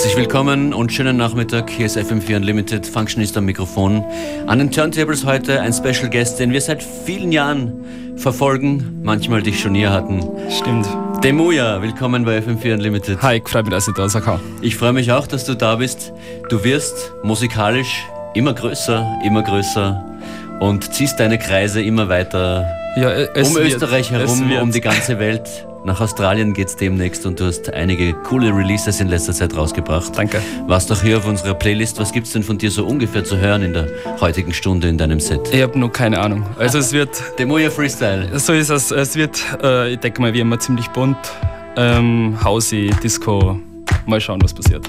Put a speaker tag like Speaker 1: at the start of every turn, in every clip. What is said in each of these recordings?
Speaker 1: Herzlich willkommen und schönen Nachmittag. Hier ist FM4 Unlimited, Functionist am Mikrofon. An den Turntables heute ein Special Guest, den wir seit vielen Jahren verfolgen, manchmal dich schon hier hatten.
Speaker 2: Stimmt.
Speaker 1: Demuja, willkommen bei FM4 Unlimited.
Speaker 2: Hi, ich freue mich, dass ich da sein kann.
Speaker 1: Ich freue mich auch, dass du da bist. Du wirst musikalisch immer größer, immer größer und ziehst deine Kreise immer weiter
Speaker 2: Ja, es
Speaker 1: um
Speaker 2: wird,
Speaker 1: Österreich herum, um die ganze Welt. Nach Australien geht's demnächst und du hast einige coole Releases in letzter Zeit rausgebracht.
Speaker 2: Danke.
Speaker 1: Warst doch hier auf unserer Playlist. Was gibt's denn von dir so ungefähr zu hören in der heutigen Stunde in deinem Set?
Speaker 2: Ich habe noch keine Ahnung. Also es wird,
Speaker 1: Demoja Freestyle.
Speaker 2: so ist es, es wird, äh, ich denke mal, wie immer ziemlich bunt. Ähm, Housey, Disco. Mal schauen, was passiert.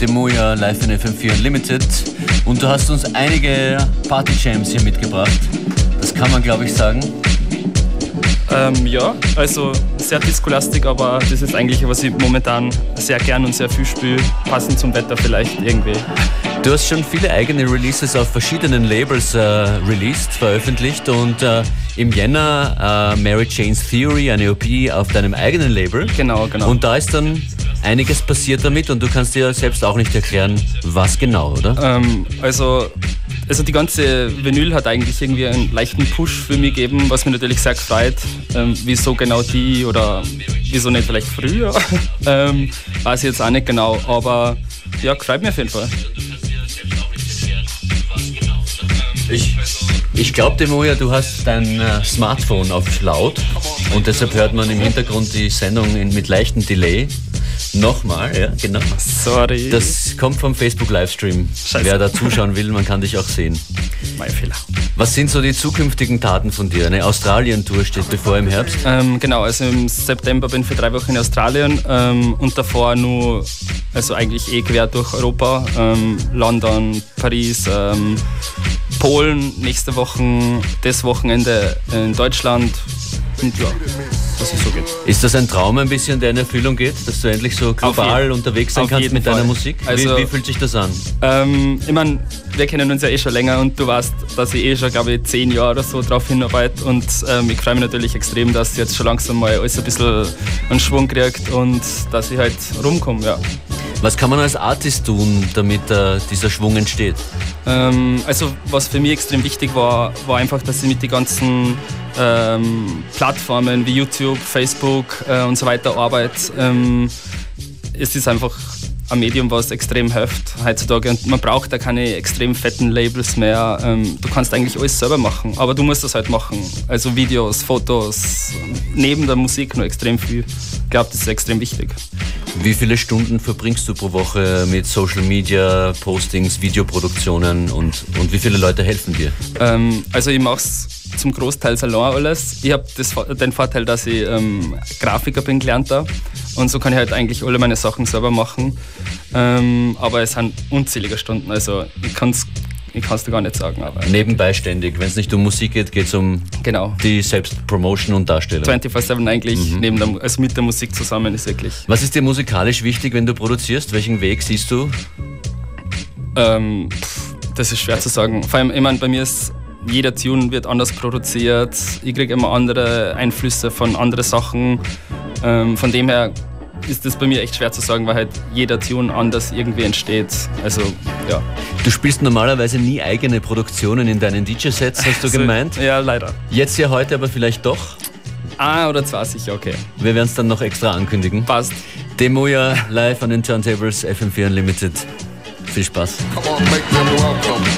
Speaker 1: Demuya live in FM4 Unlimited und du hast uns einige Party-Jams hier mitgebracht. Das kann man, glaube ich, sagen.
Speaker 2: Ähm, ja, also sehr discolastig, aber das ist eigentlich, was ich momentan sehr gern und sehr viel spiele, passend zum Wetter vielleicht irgendwie.
Speaker 1: Du hast schon viele eigene Releases auf verschiedenen Labels äh, released, veröffentlicht und äh, im Jänner äh, Mary Jane's Theory, eine OP auf deinem eigenen Label.
Speaker 2: Genau, genau.
Speaker 1: Und da ist dann einiges passiert damit und du kannst dir selbst auch nicht erklären, was genau, oder?
Speaker 2: Ähm, also, also die ganze Vinyl hat eigentlich irgendwie einen leichten Push für mich gegeben, was mich natürlich sehr gefreut. Ähm, wieso genau die oder wieso nicht vielleicht früher, ähm, weiß ich jetzt auch nicht genau, aber ja, gefreut mich auf jeden Fall.
Speaker 1: Ich, ich glaube, Demoja, du hast dein äh, Smartphone auf laut und deshalb hört man im Hintergrund die Sendung mit leichtem Delay. Nochmal, ja, genau.
Speaker 2: Sorry.
Speaker 1: Das kommt vom Facebook-Livestream. Wer da zuschauen will, man kann dich auch sehen.
Speaker 2: Mein Fehler.
Speaker 1: Was sind so die zukünftigen Taten von dir? Eine Australien-Tour steht bevor im Herbst?
Speaker 2: Ähm, genau, also im September bin ich für drei Wochen in Australien ähm, und davor nur, also eigentlich eh quer durch Europa, ähm, London, Paris, ähm, Polen, nächste Woche, das Wochenende in Deutschland und ja, dass es so geht.
Speaker 1: Ist das ein Traum ein bisschen, der in Erfüllung geht, dass du endlich so global unterwegs sein kannst mit Fall. deiner Musik?
Speaker 2: Also,
Speaker 1: wie, wie, fühlt sich das an?
Speaker 2: Ähm, ich meine, wir kennen uns ja eh schon länger und du weißt, dass ich eh schon, glaube ich, zehn Jahre oder so drauf hinarbeite und ähm, ich freue mich natürlich extrem, dass jetzt schon langsam mal alles ein bisschen einen Schwung kriegt und dass ich halt rumkomme, ja.
Speaker 1: Was kann man als Artist tun, damit äh, dieser Schwung entsteht?
Speaker 2: Ähm, also was für mich extrem wichtig war, war einfach, dass ich mit den ganzen ähm, Plattformen wie YouTube, Facebook äh, und so weiter arbeite. Ähm, es ist einfach ein Medium, was extrem hilft heutzutage. Und man braucht da keine extrem fetten Labels mehr. Ähm, du kannst eigentlich alles selber machen, aber du musst das halt machen. Also Videos, Fotos, neben der Musik nur extrem viel. Ich glaube, das ist extrem wichtig.
Speaker 1: Wie viele Stunden verbringst du pro Woche mit Social Media, Postings, Videoproduktionen und, und wie viele Leute helfen dir?
Speaker 2: Ähm, also ich mache es zum Großteil allein alles. Ich habe den Vorteil, dass ich ähm, Grafiker bin, gelernter. Und so kann ich halt eigentlich alle meine Sachen selber machen. Ähm, aber es sind unzählige Stunden. Also ich kann es ich kann es dir gar nicht sagen. Aber
Speaker 1: Nebenbei ständig. Wenn es nicht um Musik geht, geht es um
Speaker 2: genau.
Speaker 1: die Selbstpromotion und Darstellung.
Speaker 2: 24-7 eigentlich, mhm. neben der, also mit der Musik zusammen ist wirklich.
Speaker 1: Was ist dir musikalisch wichtig, wenn du produzierst? Welchen Weg siehst du?
Speaker 2: Ähm, das ist schwer zu sagen. Vor allem, ich meine, bei mir ist jeder Tune wird anders produziert. Ich kriege immer andere Einflüsse von anderen Sachen. Ähm, von dem her ist das bei mir echt schwer zu sagen, weil halt jeder Tune anders irgendwie entsteht. Also, ja.
Speaker 1: Du spielst normalerweise nie eigene Produktionen in deinen DJ-Sets, hast du also, gemeint?
Speaker 2: Ja, leider.
Speaker 1: Jetzt ja heute aber vielleicht doch?
Speaker 2: Ah, oder zwei sicher, okay.
Speaker 1: Wir werden es dann noch extra ankündigen.
Speaker 2: Passt.
Speaker 1: Demoja live an den Turntables FM4 Unlimited. Viel Spaß. Come on, make them welcome.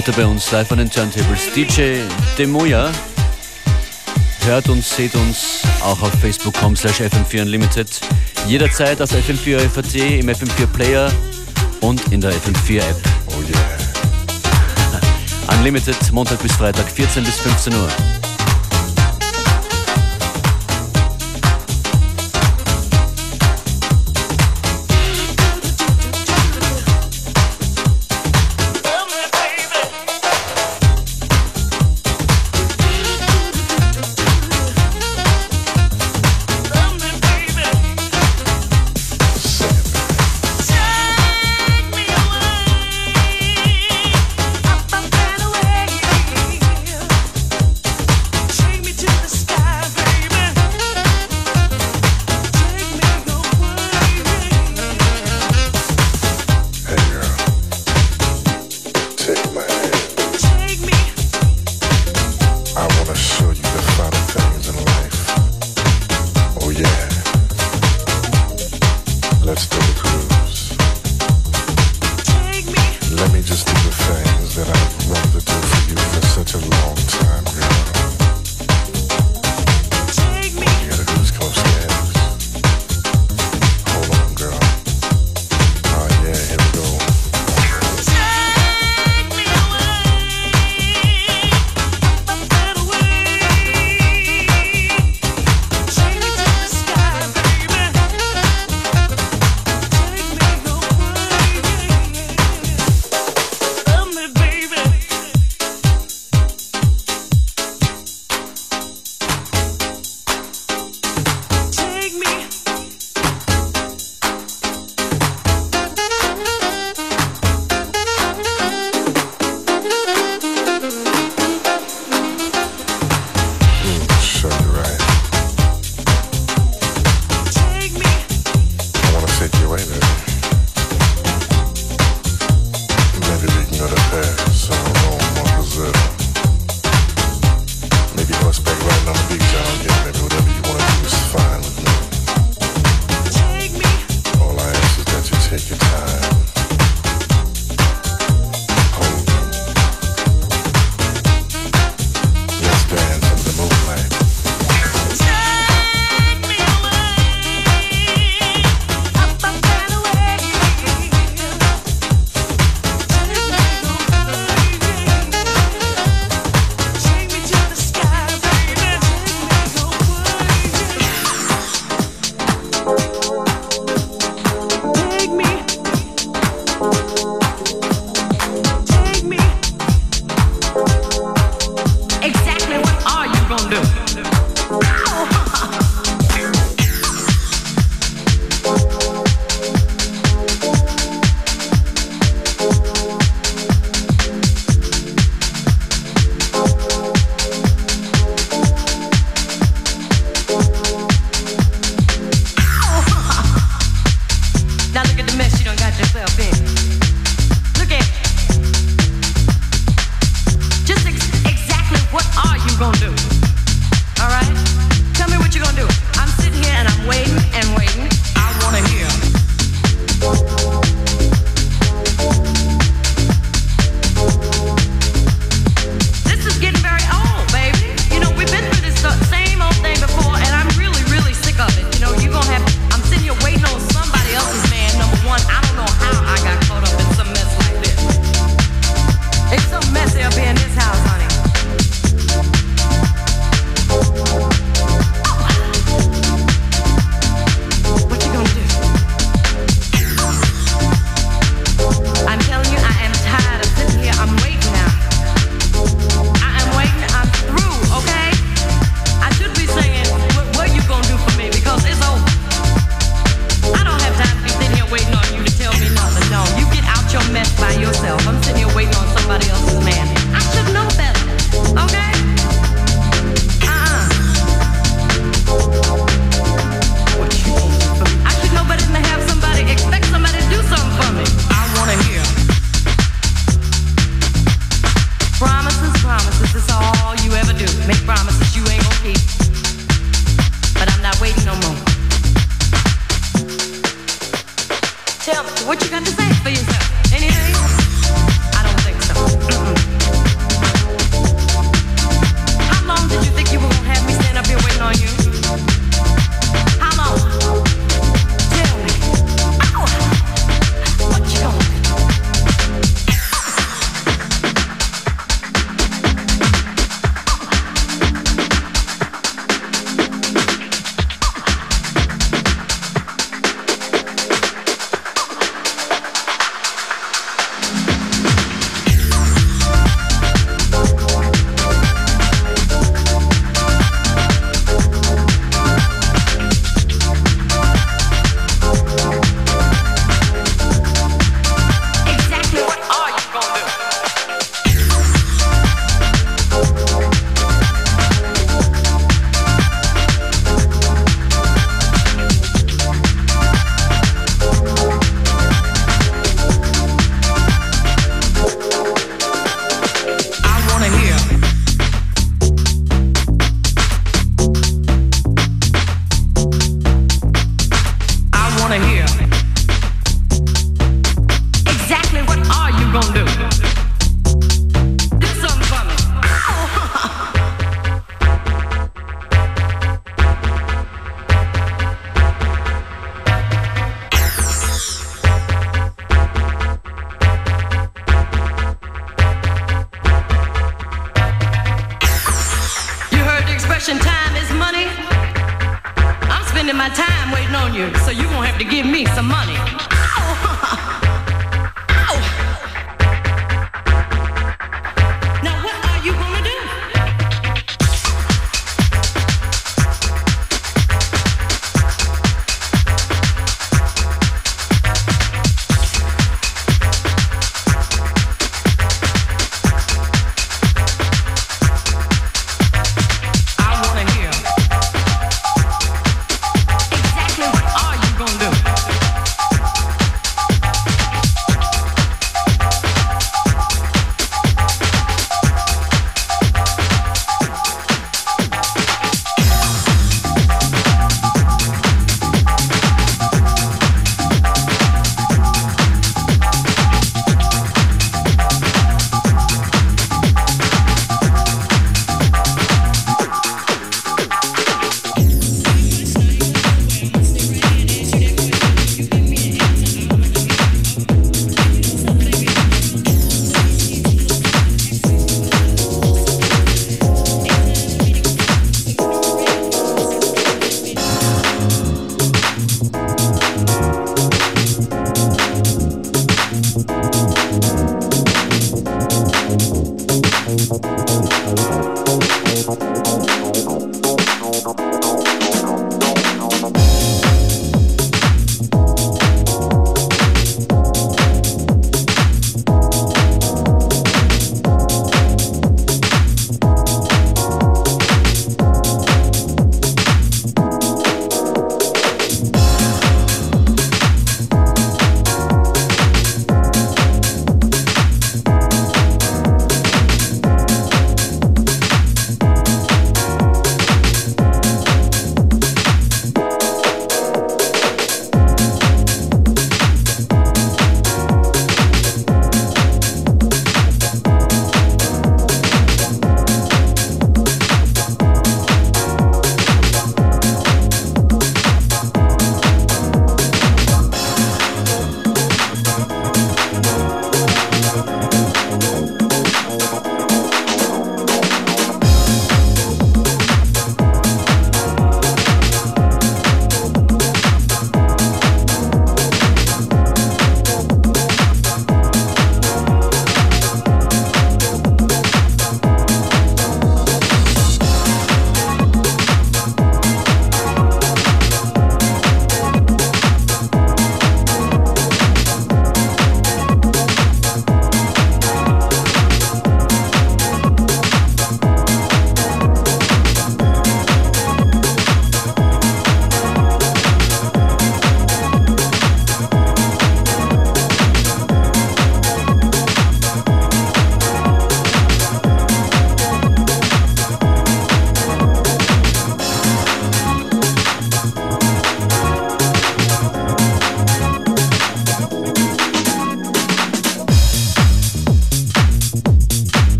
Speaker 3: Heute bei uns live an den Turntables DJ Demoya. Hört uns, seht uns auch auf facebook.com slash fm4 unlimited. Jederzeit auf FM4 FAT, im FM4 Player und in der FM4 App. Oh yeah. Unlimited, Montag bis Freitag, 14 bis 15 Uhr.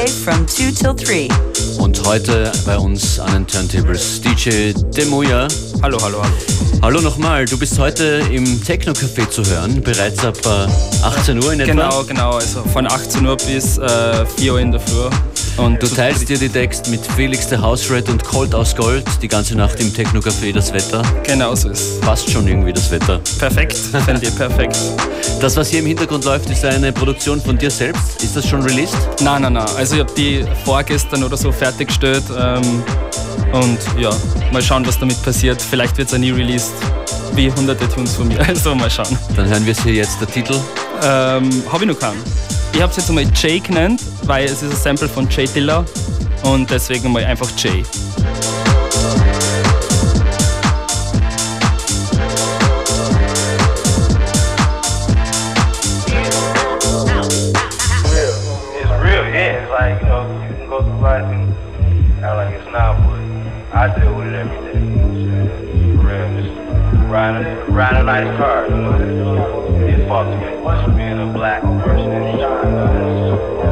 Speaker 4: Every day from 2 till 3.
Speaker 1: Und heute bei uns an den Turntables DJ Demuya.
Speaker 2: Hallo, hallo, hallo.
Speaker 1: Hallo nochmal, du bist heute im Techno-Café zu hören, bereits ab äh, 18 Uhr in etwa.
Speaker 2: Genau, genau, also von 18 Uhr bis äh, 4 Uhr in der Früh.
Speaker 1: Und du teilst dir die Text mit Felix der House Red und Cold aus Gold die ganze Nacht im Techno-Café das Wetter.
Speaker 2: Genau so ist
Speaker 1: Passt schon irgendwie das Wetter.
Speaker 2: Perfekt, finde ich perfekt.
Speaker 1: Das, was hier im Hintergrund läuft, ist eine Produktion von dir selbst. Ist das schon released?
Speaker 2: Nein, nein, nein. Also ich habe die vorgestern oder so fertiggestellt. Ähm, und ja, mal schauen, was damit passiert. Vielleicht wird es nie released, wie hunderte Tunes von mir. Also mal schauen.
Speaker 1: Dann hören wir es hier jetzt, der Titel.
Speaker 2: Ähm, habe ich noch keinen. Ich habe es jetzt einmal Jay genannt, weil es ist ein Sample von Jay Dilla und deswegen mal einfach Jay.
Speaker 5: like, you know, you can go through life and act like it's not, but I deal with it every day. Riding, riding a nice car. Get fucked. Being a black person in China.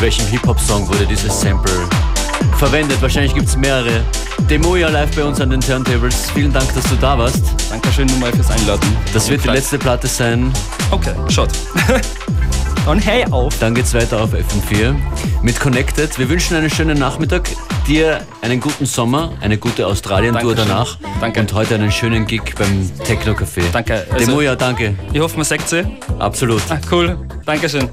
Speaker 1: In welchem Hip-Hop-Song wurde dieses Sample verwendet? Wahrscheinlich gibt es mehrere. Demoja live bei uns an den Turntables. Vielen Dank, dass du da warst.
Speaker 2: Dankeschön nochmal fürs Einladen.
Speaker 1: Das wird die letzte Platte sein.
Speaker 2: Okay, schaut. Dann hey auf.
Speaker 1: Dann geht's weiter auf FM4 mit Connected. Wir wünschen einen schönen Nachmittag, dir einen guten Sommer, eine gute Australien-Tour danach
Speaker 2: Danke.
Speaker 1: und heute einen schönen Gig beim Techno Café.
Speaker 2: Danke. Also-
Speaker 1: Demoja, danke.
Speaker 2: Ich hoffe, man sagt sie.
Speaker 1: Absolut.
Speaker 2: Ah, cool. Dankeschön.